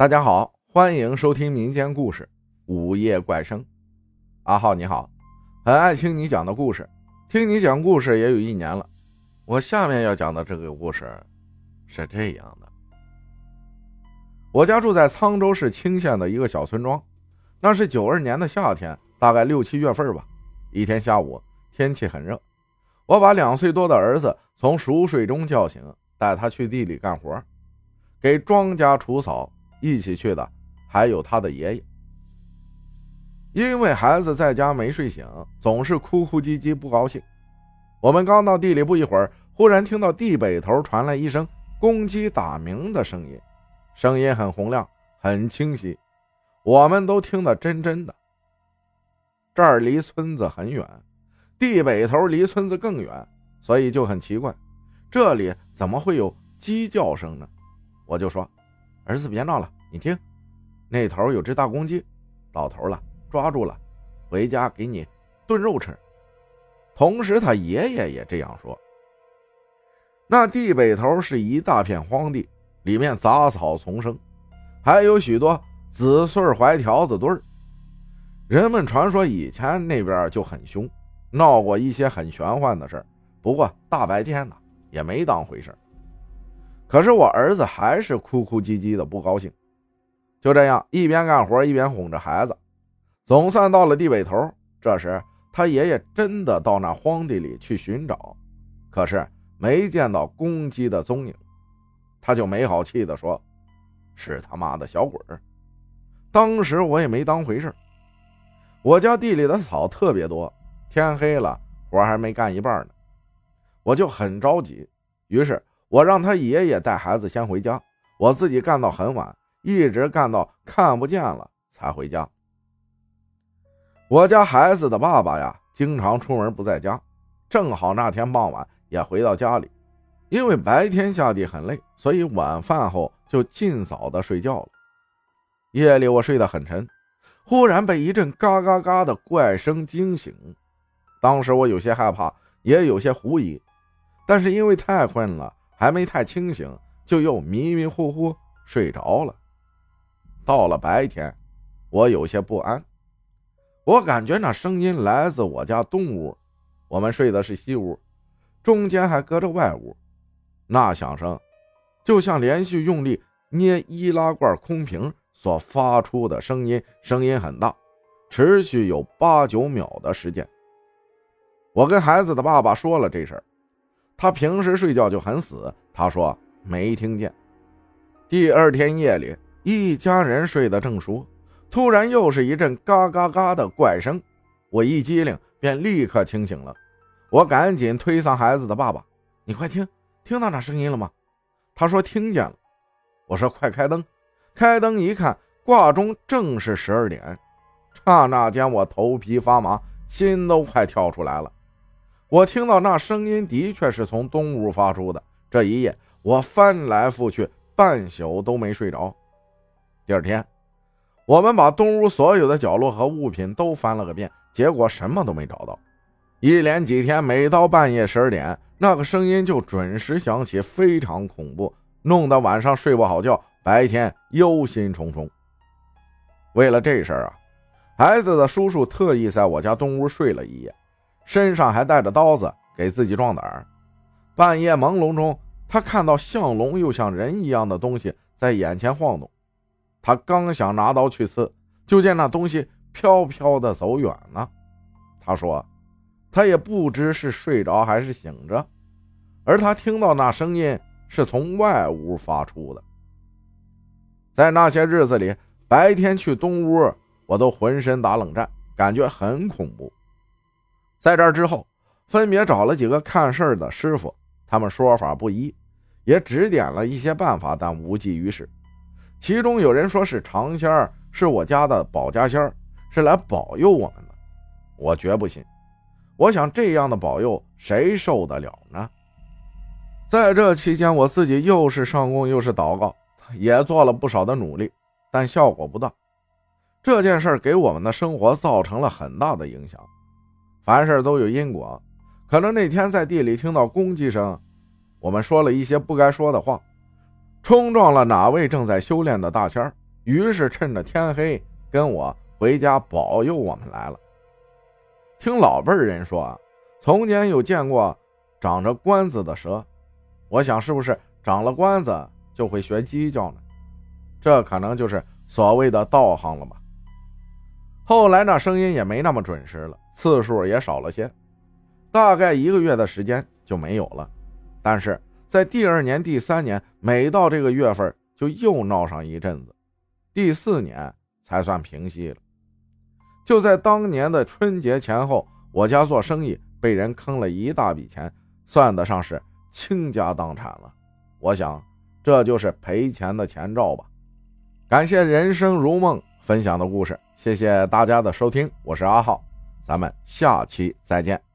大家好，欢迎收听民间故事《午夜怪声》。阿浩你好，很爱听你讲的故事，听你讲故事也有一年了。我下面要讲的这个故事是这样的：我家住在沧州市青县的一个小村庄，那是九二年的夏天，大概六七月份吧。一天下午，天气很热，我把两岁多的儿子从熟睡中叫醒，带他去地里干活，给庄稼除草。一起去的还有他的爷爷，因为孩子在家没睡醒，总是哭哭唧唧，不高兴。我们刚到地里不一会儿，忽然听到地北头传来一声公鸡打鸣的声音，声音很洪亮，很清晰，我们都听得真真的。这儿离村子很远，地北头离村子更远，所以就很奇怪，这里怎么会有鸡叫声呢？我就说。儿子，别闹了！你听，那头有只大公鸡，到头了，抓住了，回家给你炖肉吃。同时，他爷爷也这样说。那地北头是一大片荒地，里面杂草丛生，还有许多紫穗槐条子堆儿。人们传说以前那边就很凶，闹过一些很玄幻的事不过大白天的也没当回事可是我儿子还是哭哭唧唧的不高兴，就这样一边干活一边哄着孩子，总算到了地北头。这时他爷爷真的到那荒地里去寻找，可是没见到公鸡的踪影，他就没好气的说：“是他妈的小鬼儿！”当时我也没当回事我家地里的草特别多，天黑了活还没干一半呢，我就很着急，于是。我让他爷爷带孩子先回家，我自己干到很晚，一直干到看不见了才回家。我家孩子的爸爸呀，经常出门不在家，正好那天傍晚也回到家里，因为白天下地很累，所以晚饭后就尽早的睡觉了。夜里我睡得很沉，忽然被一阵嘎嘎嘎的怪声惊醒，当时我有些害怕，也有些狐疑，但是因为太困了。还没太清醒，就又迷迷糊糊睡着了。到了白天，我有些不安，我感觉那声音来自我家东屋，我们睡的是西屋，中间还隔着外屋。那响声，就像连续用力捏易拉罐空瓶所发出的声音，声音很大，持续有八九秒的时间。我跟孩子的爸爸说了这事儿。他平时睡觉就很死，他说没听见。第二天夜里，一家人睡得正熟，突然又是一阵嘎嘎嘎的怪声，我一激灵便立刻清醒了。我赶紧推搡孩子的爸爸：“你快听，听到那声音了吗？”他说听见了。我说快开灯，开灯一看，挂钟正是十二点，刹那间我头皮发麻，心都快跳出来了。我听到那声音的确是从东屋发出的。这一夜我翻来覆去，半宿都没睡着。第二天，我们把东屋所有的角落和物品都翻了个遍，结果什么都没找到。一连几天，每到半夜十二点，那个声音就准时响起，非常恐怖，弄得晚上睡不好觉，白天忧心忡忡。为了这事儿啊，孩子的叔叔特意在我家东屋睡了一夜。身上还带着刀子，给自己壮胆。半夜朦胧中，他看到像龙又像人一样的东西在眼前晃动。他刚想拿刀去刺，就见那东西飘飘的走远了。他说：“他也不知是睡着还是醒着，而他听到那声音是从外屋发出的。”在那些日子里，白天去东屋，我都浑身打冷战，感觉很恐怖。在这之后，分别找了几个看事儿的师傅，他们说法不一，也指点了一些办法，但无济于事。其中有人说是长仙儿是我家的保家仙儿，是来保佑我们的。我绝不信。我想这样的保佑谁受得了呢？在这期间，我自己又是上供又是祷告，也做了不少的努力，但效果不大。这件事给我们的生活造成了很大的影响。凡事都有因果，可能那天在地里听到公鸡声，我们说了一些不该说的话，冲撞了哪位正在修炼的大仙儿，于是趁着天黑跟我回家保佑我们来了。听老辈人说啊，从前有见过长着冠子的蛇，我想是不是长了冠子就会学鸡叫呢？这可能就是所谓的道行了吧。后来那声音也没那么准时了，次数也少了些，大概一个月的时间就没有了。但是在第二年、第三年，每到这个月份就又闹上一阵子，第四年才算平息了。就在当年的春节前后，我家做生意被人坑了一大笔钱，算得上是倾家荡产了。我想这就是赔钱的前兆吧。感谢人生如梦分享的故事，谢谢大家的收听，我是阿浩，咱们下期再见。